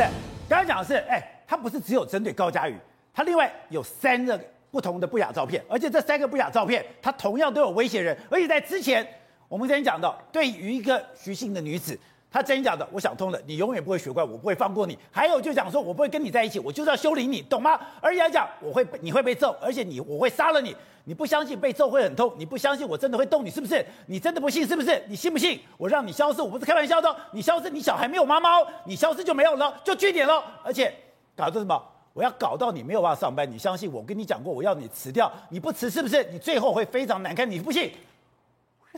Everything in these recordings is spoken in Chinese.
对，刚刚讲的是，哎，他不是只有针对高佳瑜，他另外有三个不同的不雅照片，而且这三个不雅照片，他同样都有威胁人，而且在之前，我们之前讲到，对于一个徐姓的女子。他真讲的，我想通了，你永远不会学乖，我不会放过你。还有就讲说，我不会跟你在一起，我就是要修理你，懂吗？而且还讲，我会你会被揍，而且你我会杀了你。你不相信被揍会很痛，你不相信我真的会动你，是不是？你真的不信是不是？你信不信？我让你消失，我不是开玩笑的。你消失，你小孩没有妈妈哦，你消失就没有了，就句点了。而且搞的什么？我要搞到你没有办法上班，你相信我跟你讲过，我要你辞掉，你不辞是不是？你最后会非常难看，你不信？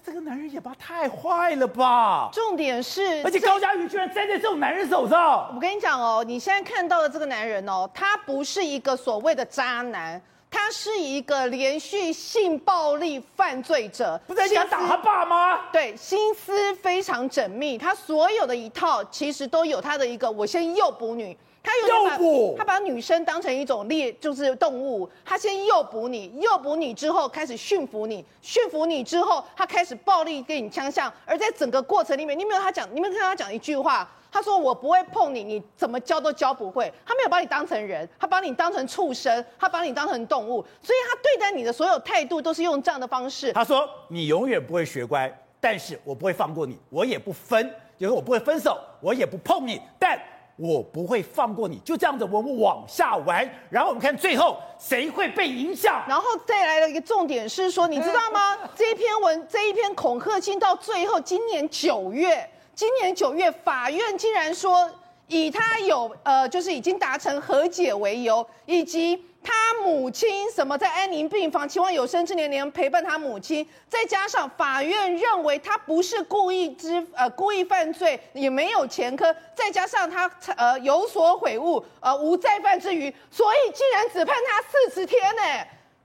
这个男人也吧太坏了吧！重点是，而且高佳瑜居然栽在这种男人手上。我跟你讲哦，你现在看到的这个男人哦，他不是一个所谓的渣男，他是一个连续性暴力犯罪者。不是想打他爸吗？对，心思非常缜密，他所有的一套其实都有他的一个，我先诱捕你。他有把他把女生当成一种猎，就是动物。他先诱捕你，诱捕你之后开始驯服你，驯服你之后，他开始暴力给你枪向。而在整个过程里面，你没有他讲，你没有看他讲一句话，他说我不会碰你，你怎么教都教不会。他没有把你当成人，他把你当成畜生，他把你当成动物。所以他对待你的所有态度都是用这样的方式。他说你永远不会学乖，但是我不会放过你，我也不分，就是我不会分手，我也不碰你，但。我不会放过你，就这样子，我们往下玩，然后我们看最后谁会被影响。然后再来了一个重点是说，你知道吗？这一篇文，这一篇恐吓信到最后，今年九月，今年九月，法院竟然说以他有呃，就是已经达成和解为由，以及。他母亲什么在安宁病房，期望有生之年能陪伴他母亲。再加上法院认为他不是故意之呃故意犯罪，也没有前科。再加上他呃有所悔悟，呃无再犯之余，所以竟然只判他四十天呢。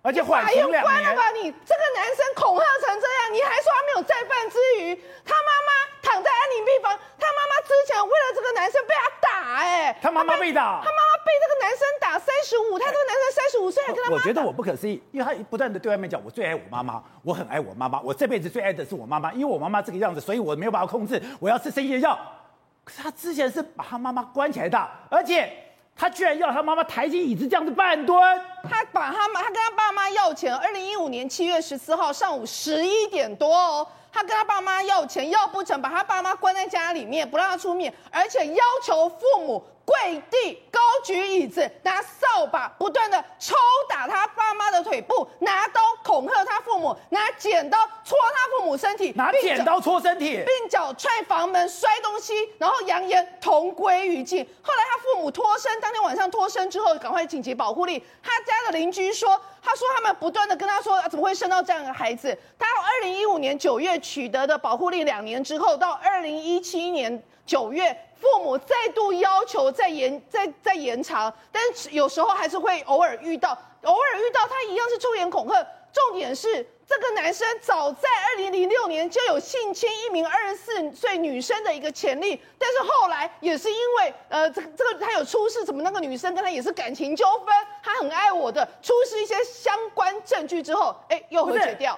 而且缓刑两年。关了吧你！这个男生恐吓成这样，你还说他没有再犯之余？他妈妈躺在安宁病房，他妈妈之前为了这个男生被他打，哎，他妈妈被打，他妈妈被这个男生打三十五，他这个男生三十五岁还跟他。我觉得我不可思议，因为他不断的对外面讲，我最爱我妈妈，我很爱我妈妈，我这辈子最爱的是我妈妈，因为我妈妈这个样子，所以我没有办法控制，我要吃生夜药。可是他之前是把他妈妈关起来的，而且。他居然要他妈妈抬起椅子这样子半蹲，他把他妈，他跟他爸妈要钱。二零一五年七月十四号上午十一点多哦，他跟他爸妈要钱，要不成把他爸妈关在家里面，不让他出面，而且要求父母。跪地，高举椅子，拿扫把不断的抽打他爸妈的腿部，拿刀恐吓他父母，拿剪刀戳他父母身体，拿剪刀戳身体，并脚踹房门、摔东西，然后扬言同归于尽。后来他父母脱身，当天晚上脱身之后，赶快紧急保护令。他家的邻居说，他说他们不断的跟他说，啊，怎么会生到这样的孩子？他二零一五年九月取得的保护令，两年之后到二零一七年九月。父母再度要求再延、再再延长，但是有时候还是会偶尔遇到，偶尔遇到他一样是出言恐吓。重点是这个男生早在二零零六年就有性侵一名二十四岁女生的一个潜力，但是后来也是因为呃这个这个他有出示什么那个女生跟他也是感情纠纷，他很爱我的，出示一些相关证据之后，哎又和解掉。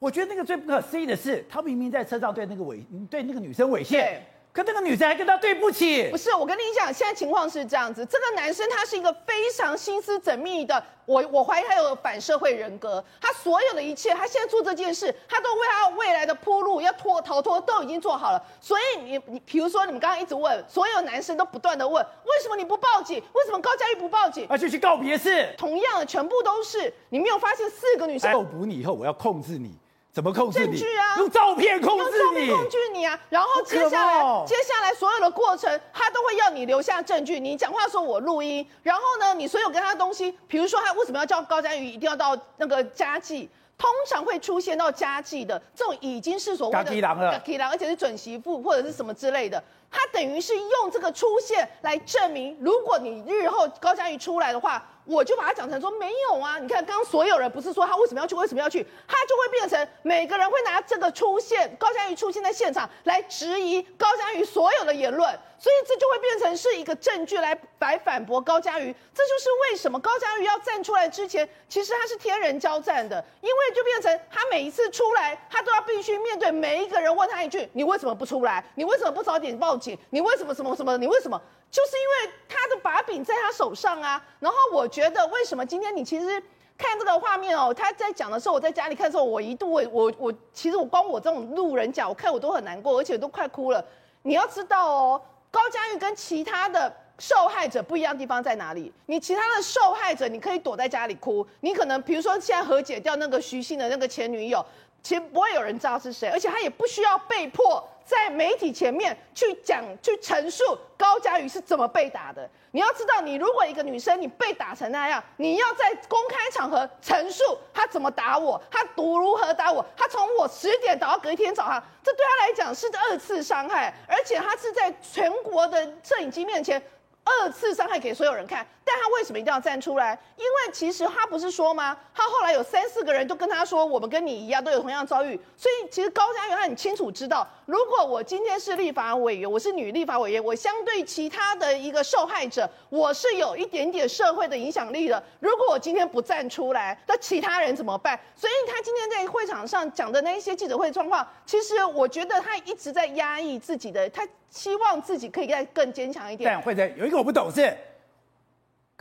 我觉得那个最不可思议的是，他明明在车上对那个猥对那个女生猥亵。可那个女生还跟他对不起，不是，我跟你讲，现在情况是这样子，这个男生他是一个非常心思缜密的，我我怀疑他有反社会人格，他所有的一切，他现在做这件事，他都为他未来的铺路，要脱逃脱都已经做好了，所以你你比如说你们刚刚一直问，所有男生都不断的问，为什么你不报警？为什么高嘉玉不报警？而且去告别式，同样的全部都是，你没有发现四个女生逮捕你以后，我要控制你。怎么控制你？证据啊，用照片控制你。用照片控制你啊！然后接下来，接下来所有的过程，他都会要你留下证据。你讲话说我录音，然后呢，你所有跟他的东西，比如说他为什么要叫高嘉瑜一定要到那个家祭，通常会出现到家祭的这种已经是所谓的家郎了，而且是准媳妇或者是什么之类的。他等于是用这个出现来证明，如果你日后高嘉瑜出来的话。我就把它讲成说没有啊！你看，刚刚所有人不是说他为什么要去，为什么要去，他就会变成每个人会拿这个出现高嘉瑜出现在现场来质疑高嘉瑜所有的言论，所以这就会变成是一个证据来来反驳高嘉瑜。这就是为什么高嘉瑜要站出来之前，其实他是天人交战的，因为就变成他每一次出来，他都要必须面对每一个人问他一句：你为什么不出来？你为什么不早点报警，你为什么什么什么？你为什么？就是因为他的把柄在他手上啊。然后我觉得，为什么今天你其实看这个画面哦，他在讲的时候，我在家里看的时候，我一度我我我，其实我光我这种路人甲，我看我都很难过，而且都快哭了。你要知道哦，高嘉瑜跟其他的受害者不一样的地方在哪里？你其他的受害者，你可以躲在家里哭，你可能比如说现在和解掉那个徐姓的那个前女友。其实不会有人知道是谁，而且他也不需要被迫在媒体前面去讲、去陈述高嘉瑜是怎么被打的。你要知道，你如果一个女生你被打成那样，你要在公开场合陈述他怎么打我，他毒如何打我，他从我十点打到隔一天早上，这对他来讲是二次伤害，而且他是在全国的摄影机面前。二次伤害给所有人看，但他为什么一定要站出来？因为其实他不是说吗？他后来有三四个人都跟他说，我们跟你一样都有同样遭遇，所以其实高嘉瑜他很清楚知道，如果我今天是立法委员，我是女立法委员，我相对其他的一个受害者，我是有一点点社会的影响力的。如果我今天不站出来，那其他人怎么办？所以他今天在会场上讲的那一些记者会状况，其实我觉得他一直在压抑自己的他。希望自己可以再更坚强一点。但慧珍有一个我不懂是，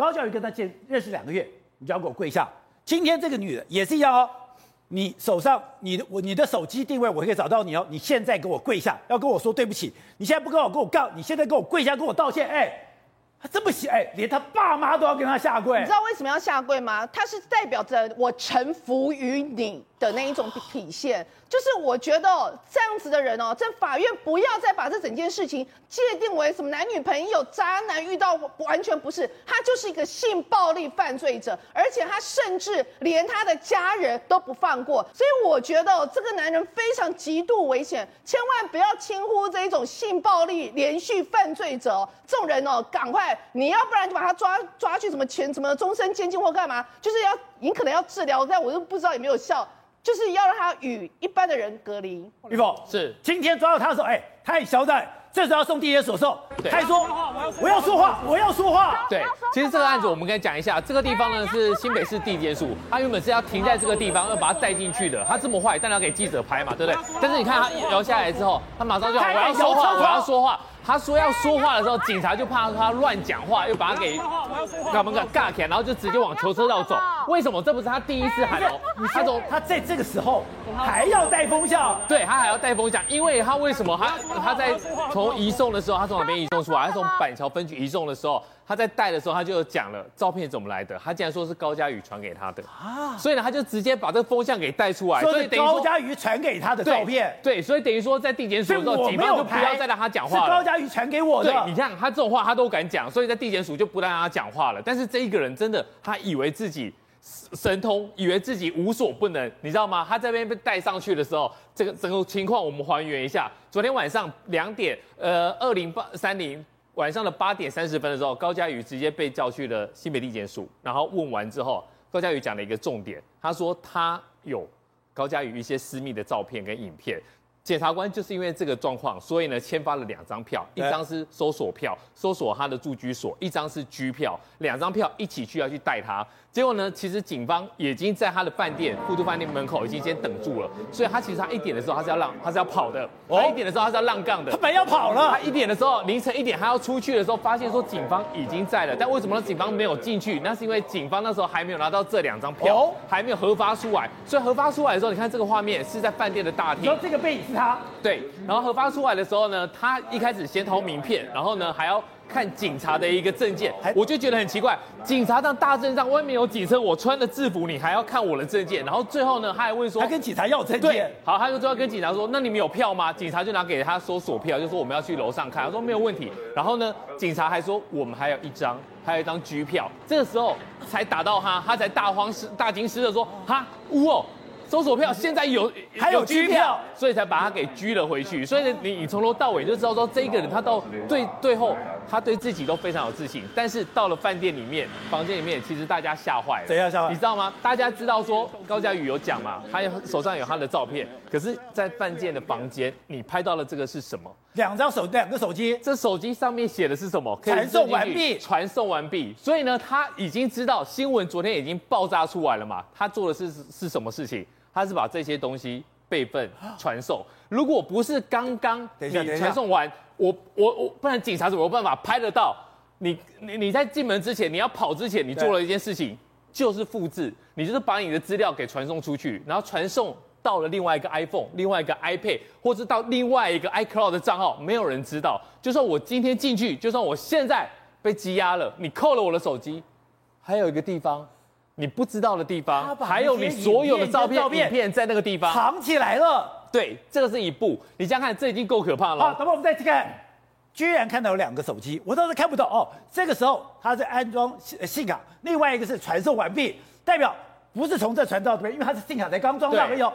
高教育跟他见认识两个月，你就要给我跪下。今天这个女的也是一样哦，你手上你的我你的手机定位我可以找到你哦，你现在给我跪下，要跟我说对不起。你现在不跟我跟我告，你现在跟我跪下跟我道歉。哎，他这么写，哎，连他爸妈都要跟他下跪。你知道为什么要下跪吗？他是代表着我臣服于你的那一种体现。就是我觉得这样子的人哦，在法院不要再把这整件事情界定为什么男女朋友、渣男遇到完全不是，他就是一个性暴力犯罪者，而且他甚至连他的家人都不放过，所以我觉得这个男人非常极度危险，千万不要轻忽这一种性暴力连续犯罪者，这种人哦，赶快你要不然就把他抓抓去什么前什么终身监禁或干嘛，就是要你可能要治疗，但我又不知道有没有效。就是要让他与一般的人隔离。玉凤是今天抓到他的时候，哎，他很嚣张，这时候要送地检署的时候，他还说我要说话，我要说话。对，其实这个案子我们跟他讲一下，这个地方呢是新北市地检署，他原本是要停在这个地方，要把他带进去的。他这么坏，但要给记者拍嘛，对不对？但是你看他摇下来之后，他马上就我要说话，我要说话。他说要说话的时候，警察就怕他乱讲话，又把他给他们给尬起来，然后就直接往求车道走。为什么？这不是他第一次喊哦，他说他在这个时候还要带风向，对他还要带风向，因为他为什么他他在从移送的时候，他从哪边移送出来？他从板桥分局移送的时候。他在带的时候，他就讲了照片怎么来的。他竟然说是高佳宇传给他的啊，所以呢，他就直接把这个风向给带出来。所以等于高佳宇传给他的照片，对，所以等于说在地检署的时候，警方就不要再让他讲话了。瑜传给我的。你看他这种话他都敢讲，所以在地检署就不让他讲话了。但是这一个人真的，他以为自己神通，以为自己无所不能，你知道吗？他这边被带上去的时候，这个整个情况我们还原一下。昨天晚上两点，呃，二零八三零。晚上的八点三十分的时候，高嘉宇直接被叫去了新北地检署，然后问完之后，高嘉宇讲了一个重点，他说他有高嘉宇一些私密的照片跟影片，检察官就是因为这个状况，所以呢签发了两张票，一张是搜索票，搜索他的住居所，一张是居票，两张票一起去要去带他。结果呢？其实警方已经在他的饭店富都饭店门口已经先等住了，所以他其实他一点的时候他是要让他是要跑的，他一点的时候他是要浪杠的，他本来要跑了。他一点的时候凌晨一点他要出去的时候，发现说警方已经在了，但为什么呢？警方没有进去？那是因为警方那时候还没有拿到这两张票，还没有核发出来。所以核发出来的时候，你看这个画面是在饭店的大厅。然后这个背影是他？对。然后核发出来的时候呢，他一开始先投名片，然后呢还要。看警察的一个证件，我就觉得很奇怪。警察这样大阵仗，外面有警车，我穿的制服，你还要看我的证件？然后最后呢，他还问说，他跟警察要证件。对，好，他就最后跟警察说，那你们有票吗？警察就拿给他搜索票，就说我们要去楼上看。他说没有问题。然后呢，警察还说我们还有一张，还有一张居票。这个时候才打到他，他才大慌失大惊失色说，哈，呜哦。搜索票现在有还有拘票，所以才把他给拘了回去。所以你你从头到尾就知道说，这个人他到最最后他对自己都非常有自信，但是到了饭店里面房间里面，其实大家吓坏了。谁要吓坏？你知道吗？大家知道说高佳宇有讲嘛？他手上有他的照片，可是，在饭店的房间，你拍到了这个是什么？两张手两个手机，这手机上面写的是什么？传送完毕，传送完毕。所以呢，他已经知道新闻昨天已经爆炸出来了嘛？他做的是是什么事情？他是把这些东西备份传送，如果不是刚刚你传送完，我我我，不然警察怎么有办法拍得到？你你你在进门之前，你要跑之前，你做了一件事情，就是复制，你就是把你的资料给传送出去，然后传送到了另外一个 iPhone、另外一个 iPad，或者到另外一个 iCloud 的账号，没有人知道。就算我今天进去，就算我现在被羁押了，你扣了我的手机，还有一个地方你不知道的地方，还有你所有的照片、影片在那个地方藏起来了。对，这个是一步。你想想看，这已经够可怕了。好，等会我们再去看。居然看到有两个手机，我倒是看不懂哦。这个时候他是安装信信卡，另外一个是传送完毕，代表不是从这传到这边，因为他是信卡才刚装上没有，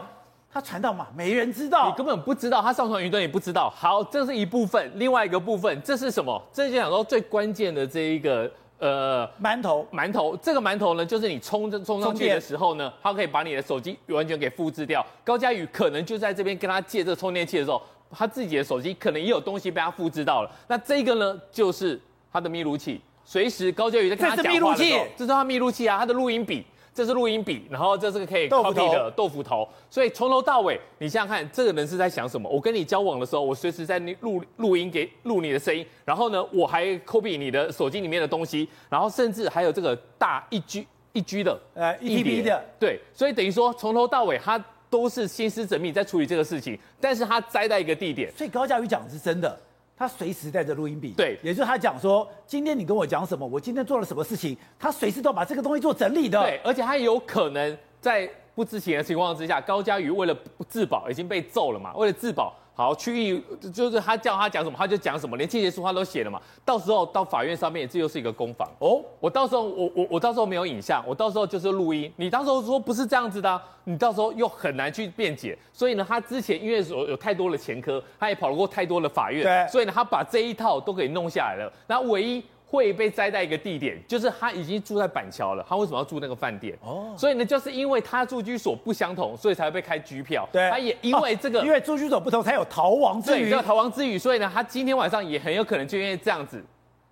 他传到嘛，没人知道，你根本不知道他上传云端也不知道。好，这是一部分，另外一个部分这是什么？这就讲到最关键的这一个呃馒头，馒头，这个馒头呢，就是你充充上去的时候呢，它可以把你的手机完全给复制掉。高佳宇可能就在这边跟他借这个充电器的时候。他自己的手机可能也有东西被他复制到了，那这个呢，就是他的密录器，随时高佳宇在跟他讲话的时候，这是密录器，这是他密录器啊，他的录音笔，这是录音笔，然后这是个可以 copy 的豆腐头，所以从头到尾，你想想看，这个人是在想什么？我跟你交往的时候，我随时在录录音给录你的声音，然后呢，我还 copy 你的手机里面的东西，然后甚至还有这个大一 G 一 G 的呃一 TB 的，对，所以等于说从头到尾他。都是心思缜密在处理这个事情，但是他栽在一个地点，所以高嘉瑜讲的是真的，他随时带着录音笔，对，也就是他讲说，今天你跟我讲什么，我今天做了什么事情，他随时都把这个东西做整理的，对，而且他有可能在不知情的情况之下，高嘉瑜为了自保已经被揍了嘛，为了自保。好，区域就是他叫他讲什么，他就讲什么，连切结书他都写了嘛。到时候到法院上面，这又是一个攻防哦。我到时候我我我到时候没有影像，我到时候就是录音。你到时候说不是这样子的啊，你到时候又很难去辩解。所以呢，他之前因为有有太多的前科，他也跑了过太多的法院，对，所以呢，他把这一套都给弄下来了。那唯一。会被栽在一个地点，就是他已经住在板桥了。他为什么要住那个饭店？哦，所以呢，就是因为他住居所不相同，所以才会被开拘票。对，他也因为这个，因为住居所不同，才有逃亡之余。对，有逃亡之余，所以呢，他今天晚上也很有可能就因为这样子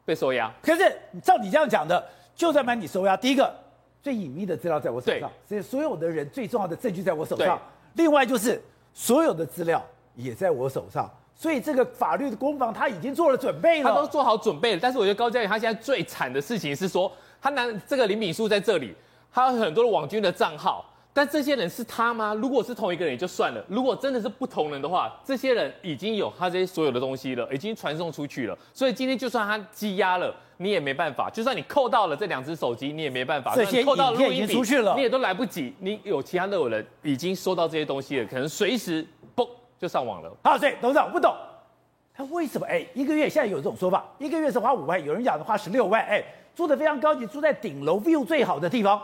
被收押。可是照你这样讲的，就算把你收押，第一个最隐秘的资料在我手上，所以所有的人最重要的证据在我手上。另外就是所有的资料也在我手上。所以这个法律的攻防他已经做了准备了，他都做好准备了。但是我觉得高嘉瑜他现在最惨的事情是说，他拿这个林敏树在这里，他有很多的网军的账号，但这些人是他吗？如果是同一个人也就算了，如果真的是不同人的话，这些人已经有他这些所有的东西了，已经传送出去了。所以今天就算他积压了，你也没办法；就算你扣到了这两只手机，你也没办法。这些扣到了录音笔出去了，你也都来不及。你有其他的有人已经收到这些东西了，可能随时嘣。就上网了。好，所以董事长我不懂，他为什么？哎，一个月现在有这种说法，一个月是花五万，有人讲的花十六万，哎，住的非常高级，住在顶楼，view 最好的地方。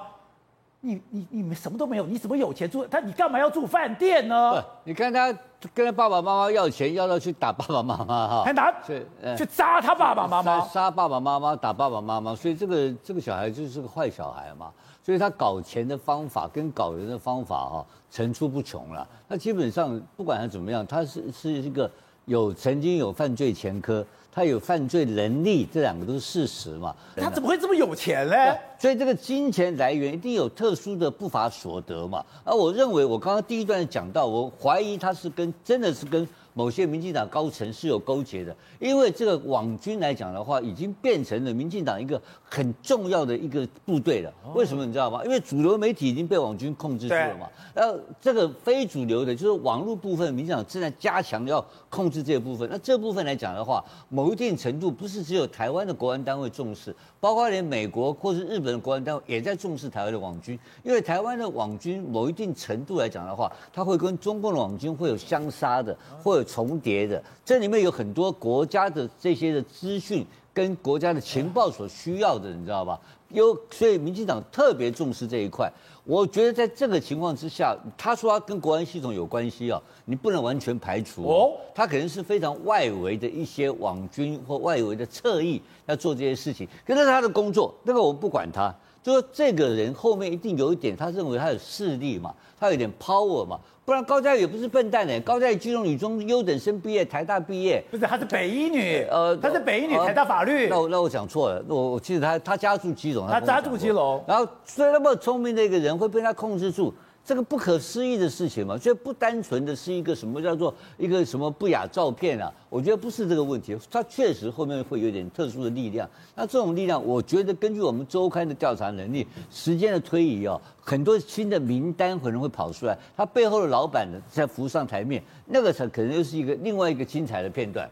你你你们什么都没有，你怎么有钱住？他你干嘛要住饭店呢？你看他跟他爸爸妈妈要钱，要到去打爸爸妈妈哈，还拿去去扎他爸爸妈妈，杀爸爸妈妈，打爸爸妈妈，所以这个这个小孩就是个坏小孩嘛。所以他搞钱的方法跟搞人的方法哈、哦，层出不穷了。那基本上不管他怎么样，他是是一个有曾经有犯罪前科，他有犯罪能力，这两个都是事实嘛。他怎么会这么有钱呢？所以这个金钱来源一定有特殊的不法所得嘛。而我认为，我刚刚第一段讲到，我怀疑他是跟真的是跟。某些民进党高层是有勾结的，因为这个网军来讲的话，已经变成了民进党一个很重要的一个部队了。为什么你知道吗？因为主流媒体已经被网军控制住了嘛。然后这个非主流的，就是网络部分，民进党正在加强要控制这个部分。那这部分来讲的话，某一定程度不是只有台湾的国安单位重视，包括连美国或是日本的国安单位也在重视台湾的网军。因为台湾的网军某一定程度来讲的话，它会跟中共的网军会有相杀的，会有重叠的，这里面有很多国家的这些的资讯跟国家的情报所需要的，你知道吧？有，所以民进党特别重视这一块。我觉得在这个情况之下，他说他跟国安系统有关系啊，你不能完全排除哦。他可能是非常外围的一些网军或外围的侧翼要做这些事情，可是他的工作，那个我们不管他，就说这个人后面一定有一点，他认为他有势力嘛，他有点 power 嘛。不然高嘉宇也不是笨蛋呢。高嘉宇金融女中优等生毕业，台大毕业，不是，她是北一女，呃，她是北一女，台大法律。那我那我讲错了，我我记得她她家住基隆，她家住基隆，然后所以那么聪明的一个人会被他控制住，这个不可思议的事情嘛，所以不单纯的是一个什么叫做一个什么不雅照片啊，我觉得不是这个问题，它确实后面会有点特殊的力量。那这种力量，我觉得根据我们周刊的调查能力，时间的推移哦，很多新的名单可能会跑出来，他背后的老板呢再浮上台面，那个才可能又是一个另外一个精彩的片段。